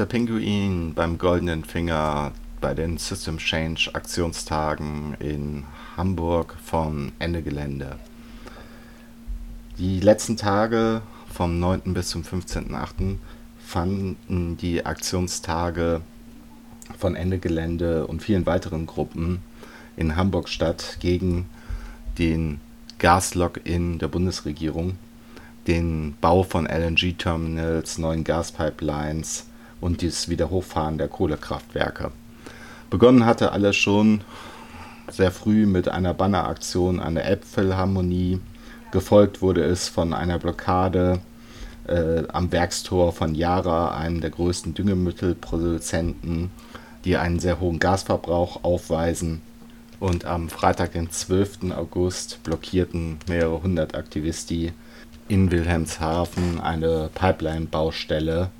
der Pinguin beim Goldenen Finger bei den System Change Aktionstagen in Hamburg vom Ende Gelände. Die letzten Tage vom 9. bis zum 15.8. fanden die Aktionstage von Ende Gelände und vielen weiteren Gruppen in Hamburg statt gegen den Gaslock-in der Bundesregierung, den Bau von LNG-Terminals, neuen Gaspipelines und das Wiederhochfahren der Kohlekraftwerke. Begonnen hatte alles schon sehr früh mit einer Banneraktion an der Elbphilharmonie. Gefolgt wurde es von einer Blockade äh, am Werkstor von Yara, einem der größten Düngemittelproduzenten, die einen sehr hohen Gasverbrauch aufweisen. Und am Freitag, den 12. August, blockierten mehrere hundert Aktivisten in Wilhelmshaven eine Pipeline-Baustelle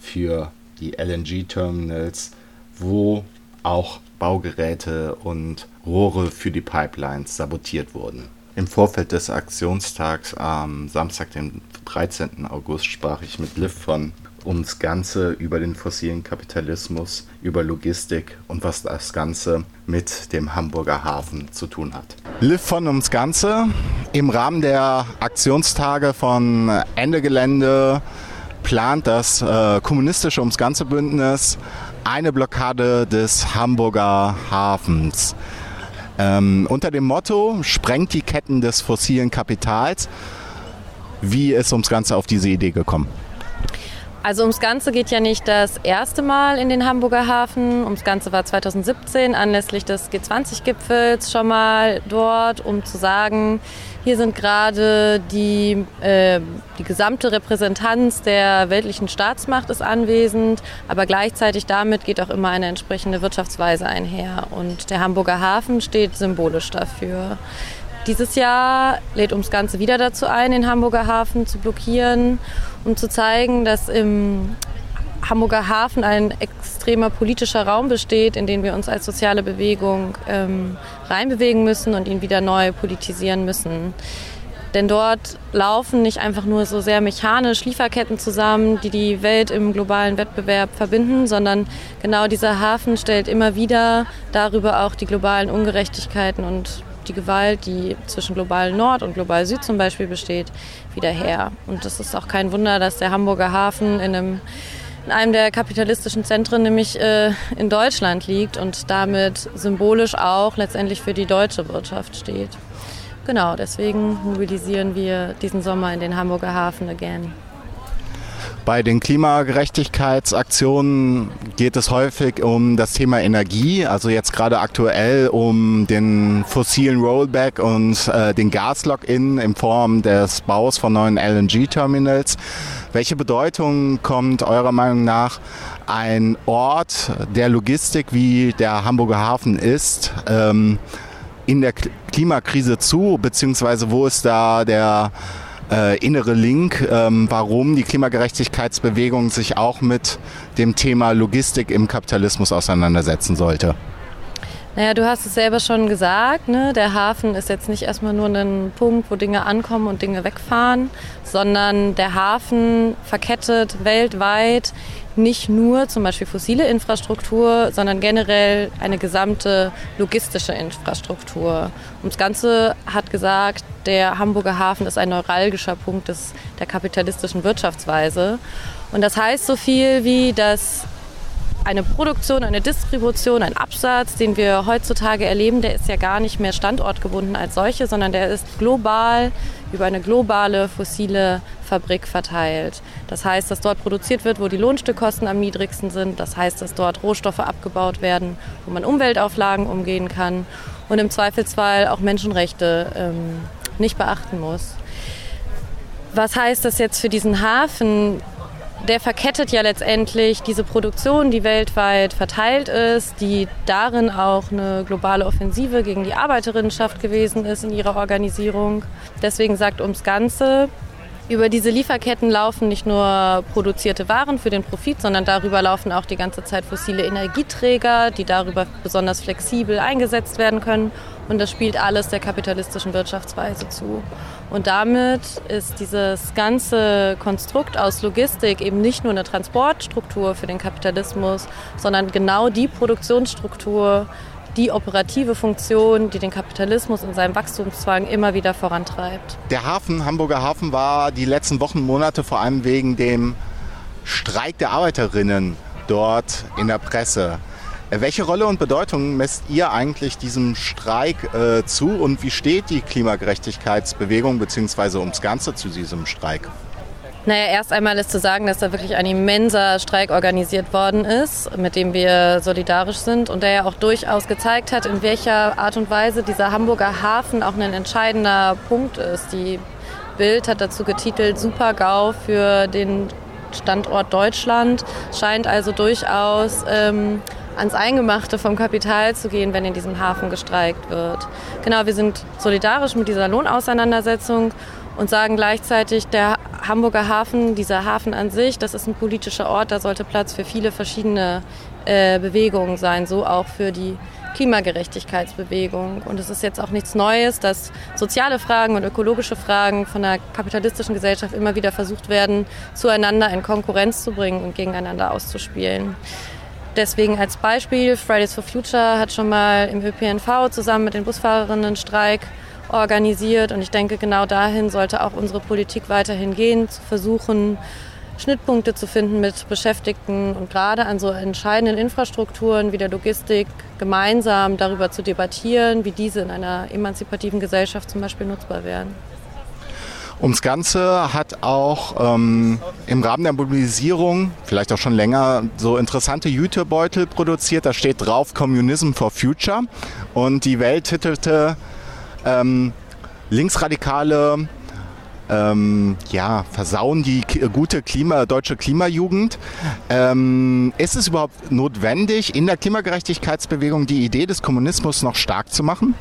für die LNG-Terminals, wo auch Baugeräte und Rohre für die Pipelines sabotiert wurden. Im Vorfeld des Aktionstags am Samstag, den 13. August, sprach ich mit Liv von ums Ganze über den fossilen Kapitalismus, über Logistik und was das Ganze mit dem Hamburger Hafen zu tun hat. Liv von ums Ganze im Rahmen der Aktionstage von Ende Gelände plant das äh, kommunistische ums Ganze Bündnis eine Blockade des Hamburger Hafens. Ähm, unter dem Motto sprengt die Ketten des fossilen Kapitals. Wie ist ums Ganze auf diese Idee gekommen? Also ums Ganze geht ja nicht das erste Mal in den Hamburger Hafen. Ums Ganze war 2017 anlässlich des G20-Gipfels schon mal dort, um zu sagen, hier sind gerade die, äh, die gesamte Repräsentanz der weltlichen Staatsmacht ist anwesend, aber gleichzeitig damit geht auch immer eine entsprechende Wirtschaftsweise einher. Und der Hamburger Hafen steht symbolisch dafür. Dieses Jahr lädt uns Ganze wieder dazu ein, den Hamburger Hafen zu blockieren, um zu zeigen, dass im Hamburger Hafen ein extremer politischer Raum besteht, in den wir uns als soziale Bewegung ähm, reinbewegen müssen und ihn wieder neu politisieren müssen. Denn dort laufen nicht einfach nur so sehr mechanisch Lieferketten zusammen, die die Welt im globalen Wettbewerb verbinden, sondern genau dieser Hafen stellt immer wieder darüber auch die globalen Ungerechtigkeiten und die Gewalt, die zwischen global Nord und global Süd zum Beispiel besteht, wieder her. Und das ist auch kein Wunder, dass der Hamburger Hafen in einem in einem der kapitalistischen Zentren, nämlich äh, in Deutschland liegt und damit symbolisch auch letztendlich für die deutsche Wirtschaft steht. Genau, deswegen mobilisieren wir diesen Sommer in den Hamburger Hafen again. Bei den Klimagerechtigkeitsaktionen geht es häufig um das Thema Energie, also jetzt gerade aktuell um den fossilen Rollback und äh, den Gaslock-in in Form des Baus von neuen LNG-Terminals. Welche Bedeutung kommt eurer Meinung nach ein Ort der Logistik, wie der Hamburger Hafen ist, ähm, in der Klimakrise zu, beziehungsweise wo ist da der äh, innere Link, ähm, warum die Klimagerechtigkeitsbewegung sich auch mit dem Thema Logistik im Kapitalismus auseinandersetzen sollte. Naja, du hast es selber schon gesagt, ne? der Hafen ist jetzt nicht erstmal nur ein Punkt, wo Dinge ankommen und Dinge wegfahren, sondern der Hafen verkettet weltweit nicht nur zum Beispiel fossile Infrastruktur, sondern generell eine gesamte logistische Infrastruktur. Und das Ganze hat gesagt, der Hamburger Hafen ist ein neuralgischer Punkt des, der kapitalistischen Wirtschaftsweise. Und das heißt so viel wie, dass eine Produktion, eine Distribution, ein Absatz, den wir heutzutage erleben, der ist ja gar nicht mehr standortgebunden als solche, sondern der ist global über eine globale fossile Fabrik verteilt. Das heißt, dass dort produziert wird, wo die Lohnstückkosten am niedrigsten sind. Das heißt, dass dort Rohstoffe abgebaut werden, wo man Umweltauflagen umgehen kann und im Zweifelsfall auch Menschenrechte ähm, nicht beachten muss. Was heißt das jetzt für diesen Hafen? Der verkettet ja letztendlich diese Produktion, die weltweit verteilt ist, die darin auch eine globale Offensive gegen die Arbeiterinnenschaft gewesen ist in ihrer Organisierung. Deswegen sagt ums Ganze, über diese Lieferketten laufen nicht nur produzierte Waren für den Profit, sondern darüber laufen auch die ganze Zeit fossile Energieträger, die darüber besonders flexibel eingesetzt werden können und das spielt alles der kapitalistischen Wirtschaftsweise zu. Und damit ist dieses ganze Konstrukt aus Logistik eben nicht nur eine Transportstruktur für den Kapitalismus, sondern genau die Produktionsstruktur, die operative Funktion, die den Kapitalismus in seinem Wachstumszwang immer wieder vorantreibt. Der Hafen, Hamburger Hafen, war die letzten Wochen, Monate vor allem wegen dem Streik der Arbeiterinnen dort in der Presse. Äh, welche Rolle und Bedeutung messt ihr eigentlich diesem Streik äh, zu und wie steht die Klimagerechtigkeitsbewegung bzw. ums Ganze zu diesem Streik? Naja, erst einmal ist zu sagen, dass da wirklich ein immenser Streik organisiert worden ist, mit dem wir solidarisch sind und der ja auch durchaus gezeigt hat, in welcher Art und Weise dieser Hamburger Hafen auch ein entscheidender Punkt ist. Die Bild hat dazu getitelt Super-GAU für den Standort Deutschland, scheint also durchaus ähm, ans Eingemachte vom Kapital zu gehen, wenn in diesem Hafen gestreikt wird. Genau, wir sind solidarisch mit dieser Lohnauseinandersetzung und sagen gleichzeitig, der Hamburger Hafen, dieser Hafen an sich, das ist ein politischer Ort, da sollte Platz für viele verschiedene äh, Bewegungen sein, so auch für die Klimagerechtigkeitsbewegung. Und es ist jetzt auch nichts Neues, dass soziale Fragen und ökologische Fragen von der kapitalistischen Gesellschaft immer wieder versucht werden, zueinander in Konkurrenz zu bringen und gegeneinander auszuspielen. Deswegen als Beispiel, Fridays for Future hat schon mal im ÖPNV zusammen mit den Busfahrerinnen einen Streik organisiert. Und ich denke, genau dahin sollte auch unsere Politik weiterhin gehen, zu versuchen, Schnittpunkte zu finden mit Beschäftigten und gerade an so entscheidenden Infrastrukturen wie der Logistik gemeinsam darüber zu debattieren, wie diese in einer emanzipativen Gesellschaft zum Beispiel nutzbar wären. Ums Ganze hat auch ähm, im Rahmen der Mobilisierung, vielleicht auch schon länger, so interessante Jutebeutel produziert. Da steht drauf Communism for Future. Und die Welt titelte ähm, linksradikale ähm, ja, versauen die gute Klima, deutsche Klimajugend. Ähm, ist es überhaupt notwendig, in der Klimagerechtigkeitsbewegung die Idee des Kommunismus noch stark zu machen?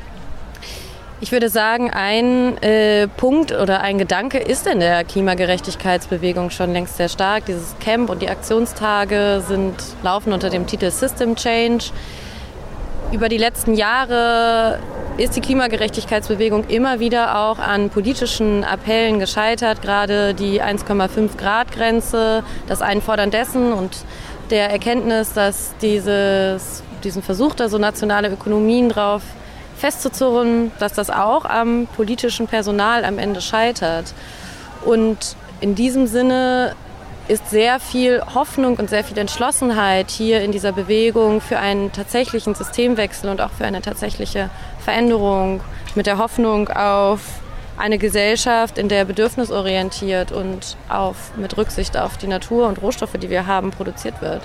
Ich würde sagen, ein äh, Punkt oder ein Gedanke ist in der Klimagerechtigkeitsbewegung schon längst sehr stark. Dieses Camp und die Aktionstage sind, laufen unter dem Titel System Change. Über die letzten Jahre ist die Klimagerechtigkeitsbewegung immer wieder auch an politischen Appellen gescheitert, gerade die 1,5 Grad Grenze, das Einfordern dessen und der Erkenntnis, dass dieses, diesen Versuch, da so nationale Ökonomien drauf festzuzurren, dass das auch am politischen Personal am Ende scheitert. Und in diesem Sinne ist sehr viel Hoffnung und sehr viel Entschlossenheit hier in dieser Bewegung für einen tatsächlichen Systemwechsel und auch für eine tatsächliche Veränderung mit der Hoffnung auf eine Gesellschaft, in der bedürfnisorientiert und auf, mit Rücksicht auf die Natur und Rohstoffe, die wir haben, produziert wird.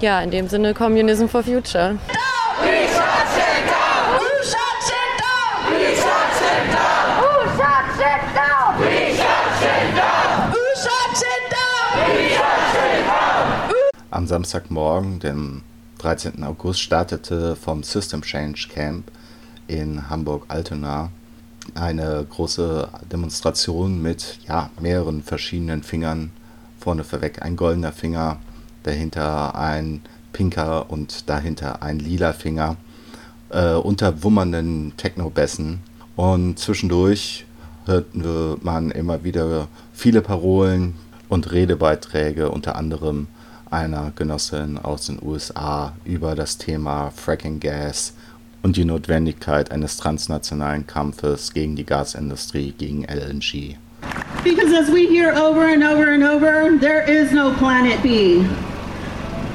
Ja, in dem Sinne Communism for Future. Am Samstagmorgen, dem 13. August, startete vom System Change Camp in Hamburg-Altona eine große Demonstration mit ja, mehreren verschiedenen Fingern. Vorne vorweg ein goldener Finger, dahinter ein pinker und dahinter ein lila Finger äh, unter wummernden Techno-Bässen. Und zwischendurch hörten man immer wieder viele Parolen und Redebeiträge, unter anderem einer Genossin aus den USA über das Thema Fracking Gas und die Notwendigkeit eines transnationalen Kampfes gegen die Gasindustrie, gegen LNG. Because as we hear over and over and over, there is no planet B.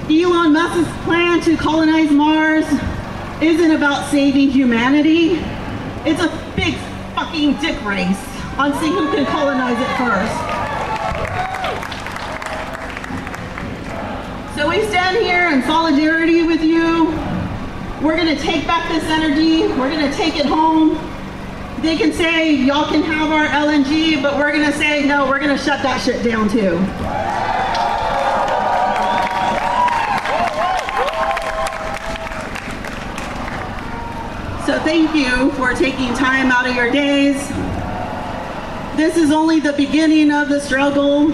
Elon Musk's plan to colonize Mars isn't about saving humanity. It's a big fucking dick race on seeing who can colonize it first. So we stand here in solidarity with you we're to take back this energy. We're to take it home. They can say, y'all can have our LNG, but we're to say, no, we're to shut that shit down too. So thank you for taking time out of your days. This is only the beginning of the struggle.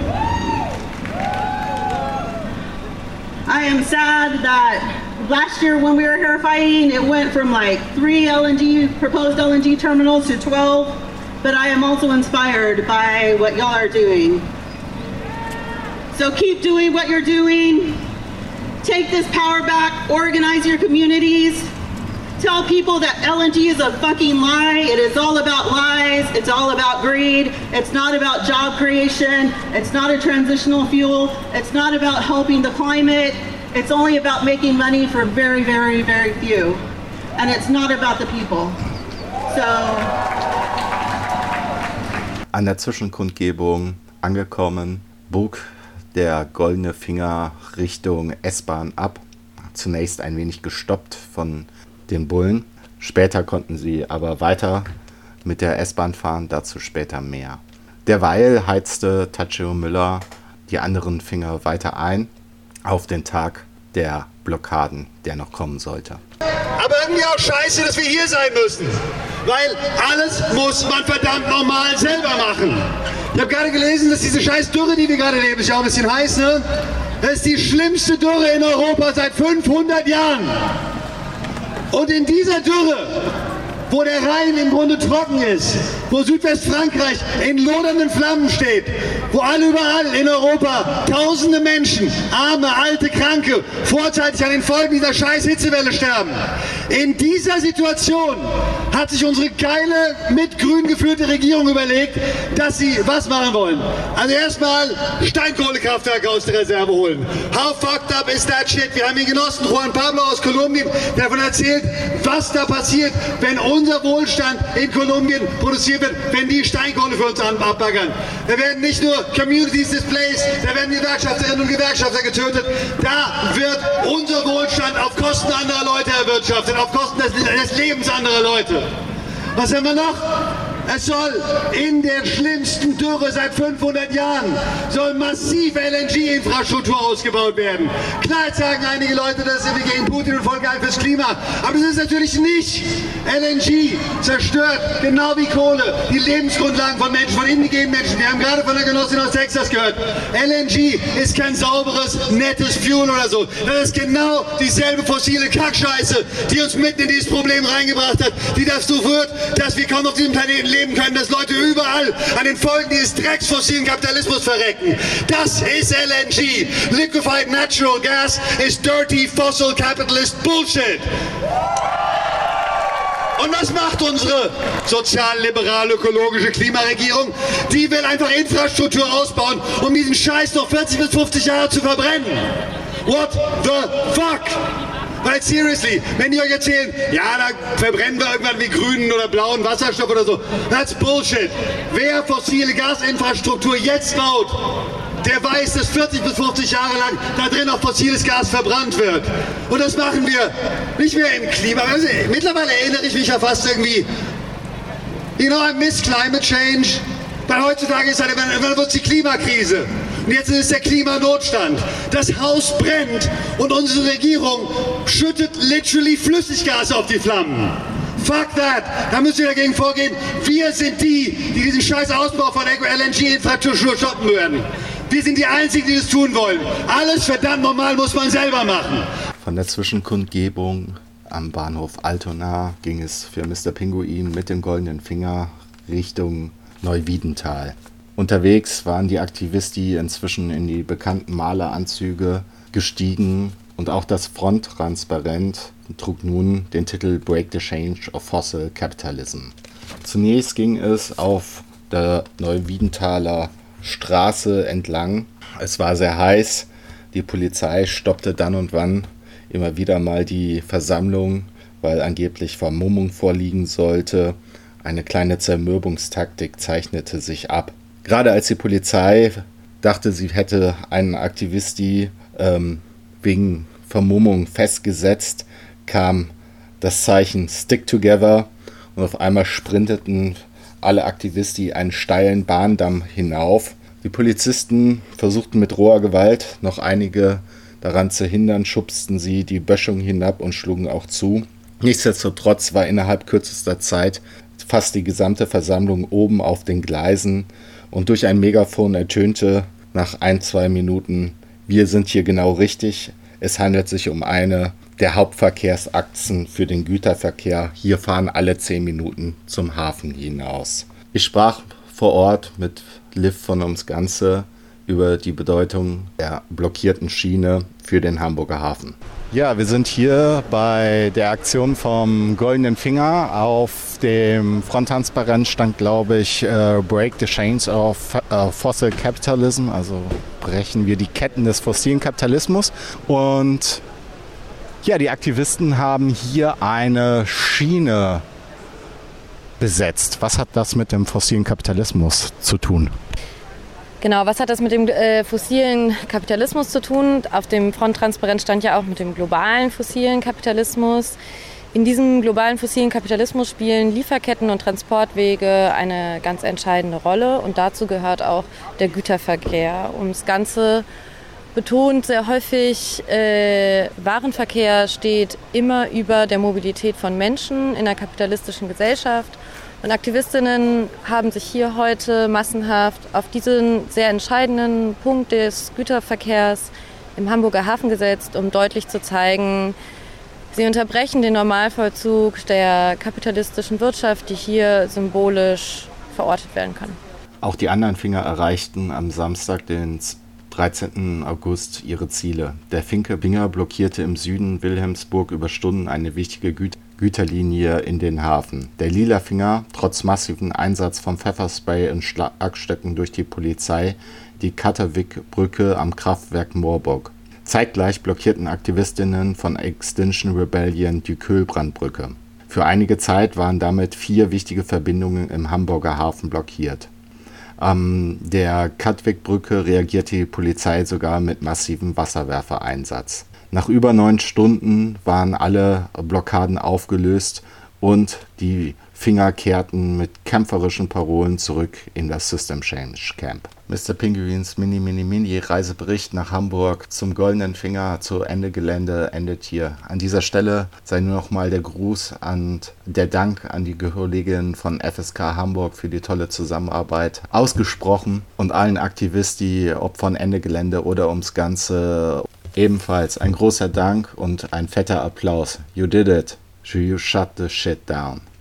I am sad that last year when we were here fighting, it went from like three LNG, proposed LNG terminals to 12, but I am also inspired by what y'all are doing. So keep doing what you're doing. Take this power back, organize your communities, tell people that LNG is a fucking lie. It is all about lies. It's all about greed. It's not about job creation. It's not a transitional fuel. It's not about helping the climate. It's only about making money for very, very, very few. And it's not about the people. So. An der Zwischenkundgebung angekommen, bog der goldene Finger Richtung S-Bahn ab. Zunächst ein wenig gestoppt von den Bullen. Später konnten sie aber weiter mit der S-Bahn fahren, dazu später mehr. Derweil heizte Tachio Müller die anderen Finger weiter ein auf den Tag der Blockaden, der noch kommen sollte. Aber irgendwie auch scheiße, dass wir hier sein müssen. Weil alles muss man verdammt normal selber machen. Ich habe gerade gelesen, dass diese scheiß Dürre, die wir gerade leben, ist ja auch ein bisschen heiß, ne? Das ist die schlimmste Dürre in Europa seit 500 Jahren. Und in dieser Dürre, wo der Rhein im Grunde trocken ist, wo Südwestfrankreich in lodernden Flammen steht, wo alle überall in Europa tausende Menschen, arme, alte, kranke, vorzeitig an den Folgen dieser scheiß Hitzewelle sterben. In dieser Situation hat sich unsere geile, mit Grün geführte Regierung überlegt, dass sie was machen wollen. Also erstmal Steinkohlekraftwerke aus der Reserve holen. How fucked up is that shit? Wir haben ihn genossen, Juan Pablo aus Kolumbien, der davon erzählt, was da passiert, wenn unser Wohlstand in Kolumbien produziert wird, wenn die Steinkohle für uns abbaggern. Da werden nicht nur Communities displaced, da werden Gewerkschafterinnen und Gewerkschafter getötet, da wird unser Wohlstand auf Kosten anderer Leute erwirtschaftet, auf Kosten des, des Lebens anderer Leute. Was haben wir noch? Es soll in der schlimmsten Dürre seit 500 Jahren soll massiv LNG-Infrastruktur ausgebaut werden. Klar sagen einige Leute, dass wir gegen Putin und voll geil fürs Klima. Aber das ist natürlich nicht. LNG zerstört, genau wie Kohle, die Lebensgrundlagen von Menschen, von indigenen Menschen. Wir haben gerade von der Genossin aus Texas gehört. LNG ist kein sauberes, nettes Fuel oder so. Das ist genau dieselbe fossile Kackscheiße, die uns mitten in dieses Problem reingebracht hat, die dazu führt, dass wir kaum auf diesem Planeten leben leben können, dass Leute überall an den Folgen dieses Drecks fossilen Kapitalismus verrecken. Das ist LNG. Liquefied Natural Gas ist dirty fossil capitalist Bullshit. Und was macht unsere sozial-liberale ökologische Klimaregierung? Die will einfach Infrastruktur ausbauen, um diesen Scheiß noch 40 bis 50 Jahre zu verbrennen. What the fuck? Weil seriously, wenn die euch erzählen, ja, da verbrennen wir irgendwann wie grünen oder blauen Wasserstoff oder so, that's Bullshit. Wer fossile Gasinfrastruktur jetzt baut, der weiß, dass 40 bis 50 Jahre lang da drin auch fossiles Gas verbrannt wird. Und das machen wir nicht mehr im Klima. Also, mittlerweile erinnere ich mich ja fast irgendwie, you know, I miss climate change. Weil heutzutage ist halt, wird es die Klimakrise. Und jetzt ist es der Klimanotstand. Das Haus brennt und unsere Regierung schüttet literally Flüssiggas auf die Flammen. Fuck that! Da müssen wir dagegen vorgehen. Wir sind die, die diesen scheiß Ausbau von LNG-Infrastruktur stoppen werden. Wir sind die Einzigen, die das tun wollen. Alles verdammt normal muss man selber machen. Von der Zwischenkundgebung am Bahnhof Altona ging es für Mr. Pinguin mit dem goldenen Finger Richtung Neuwiedental. Unterwegs waren die Aktivisti inzwischen in die bekannten Maleranzüge gestiegen und auch das Fronttransparent trug nun den Titel Break the Change of Fossil Capitalism. Zunächst ging es auf der Neuwiedenthaler Straße entlang. Es war sehr heiß. Die Polizei stoppte dann und wann immer wieder mal die Versammlung, weil angeblich Vermummung vorliegen sollte. Eine kleine Zermürbungstaktik zeichnete sich ab. Gerade als die Polizei dachte, sie hätte einen Aktivisti ähm, wegen Vermummung festgesetzt, kam das Zeichen Stick Together und auf einmal sprinteten alle Aktivisti einen steilen Bahndamm hinauf. Die Polizisten versuchten mit roher Gewalt noch einige daran zu hindern, schubsten sie die Böschung hinab und schlugen auch zu. Nichtsdestotrotz war innerhalb kürzester Zeit fast die gesamte Versammlung oben auf den Gleisen und durch ein Megafon ertönte nach ein, zwei Minuten, wir sind hier genau richtig, es handelt sich um eine der Hauptverkehrsachsen für den Güterverkehr. Hier fahren alle zehn Minuten zum Hafen hinaus. Ich sprach vor Ort mit Liv von ums Ganze über die Bedeutung der blockierten Schiene für den Hamburger Hafen. Ja, wir sind hier bei der Aktion vom Goldenen Finger. Auf dem Fronttransparent stand, glaube ich, uh, Break the Chains of uh, Fossil Capitalism, also brechen wir die Ketten des fossilen Kapitalismus. Und ja, die Aktivisten haben hier eine Schiene besetzt. Was hat das mit dem fossilen Kapitalismus zu tun? Genau, was hat das mit dem äh, fossilen Kapitalismus zu tun? Auf dem Fronttransparent stand ja auch mit dem globalen fossilen Kapitalismus. In diesem globalen fossilen Kapitalismus spielen Lieferketten und Transportwege eine ganz entscheidende Rolle und dazu gehört auch der Güterverkehr. Um das Ganze betont sehr häufig, äh, Warenverkehr steht immer über der Mobilität von Menschen in einer kapitalistischen Gesellschaft und Aktivistinnen haben sich hier heute massenhaft auf diesen sehr entscheidenden Punkt des Güterverkehrs im Hamburger Hafen gesetzt, um deutlich zu zeigen, sie unterbrechen den Normalvollzug der kapitalistischen Wirtschaft, die hier symbolisch verortet werden kann. Auch die anderen Finger erreichten am Samstag, den 13. August, ihre Ziele. Der Finke Binger blockierte im Süden Wilhelmsburg über Stunden eine wichtige Güter Güterlinie in den Hafen. Der Lila Finger, trotz massiven Einsatz von Pfefferspray und Schlagstöcken durch die Polizei, die Katterwick-Brücke am Kraftwerk Moorburg. Zeitgleich blockierten Aktivistinnen von Extinction Rebellion die Kühlbrandbrücke. Für einige Zeit waren damit vier wichtige Verbindungen im Hamburger Hafen blockiert. An der Katwick-Brücke reagierte die Polizei sogar mit massivem Wasserwerfereinsatz. Nach über neun Stunden waren alle Blockaden aufgelöst und die Finger kehrten mit kämpferischen Parolen zurück in das System Change Camp. Mr. Pinguins Mini Mini Mini Reisebericht nach Hamburg zum Goldenen Finger zu Ende Gelände endet hier. An dieser Stelle sei nur noch mal der Gruß und der Dank an die Kolleginnen von FSK Hamburg für die tolle Zusammenarbeit ausgesprochen und allen Aktivisten, ob von Ende Gelände oder ums Ganze Ebenfalls ein großer Dank und ein fetter Applaus. You did it. You shut the shit down.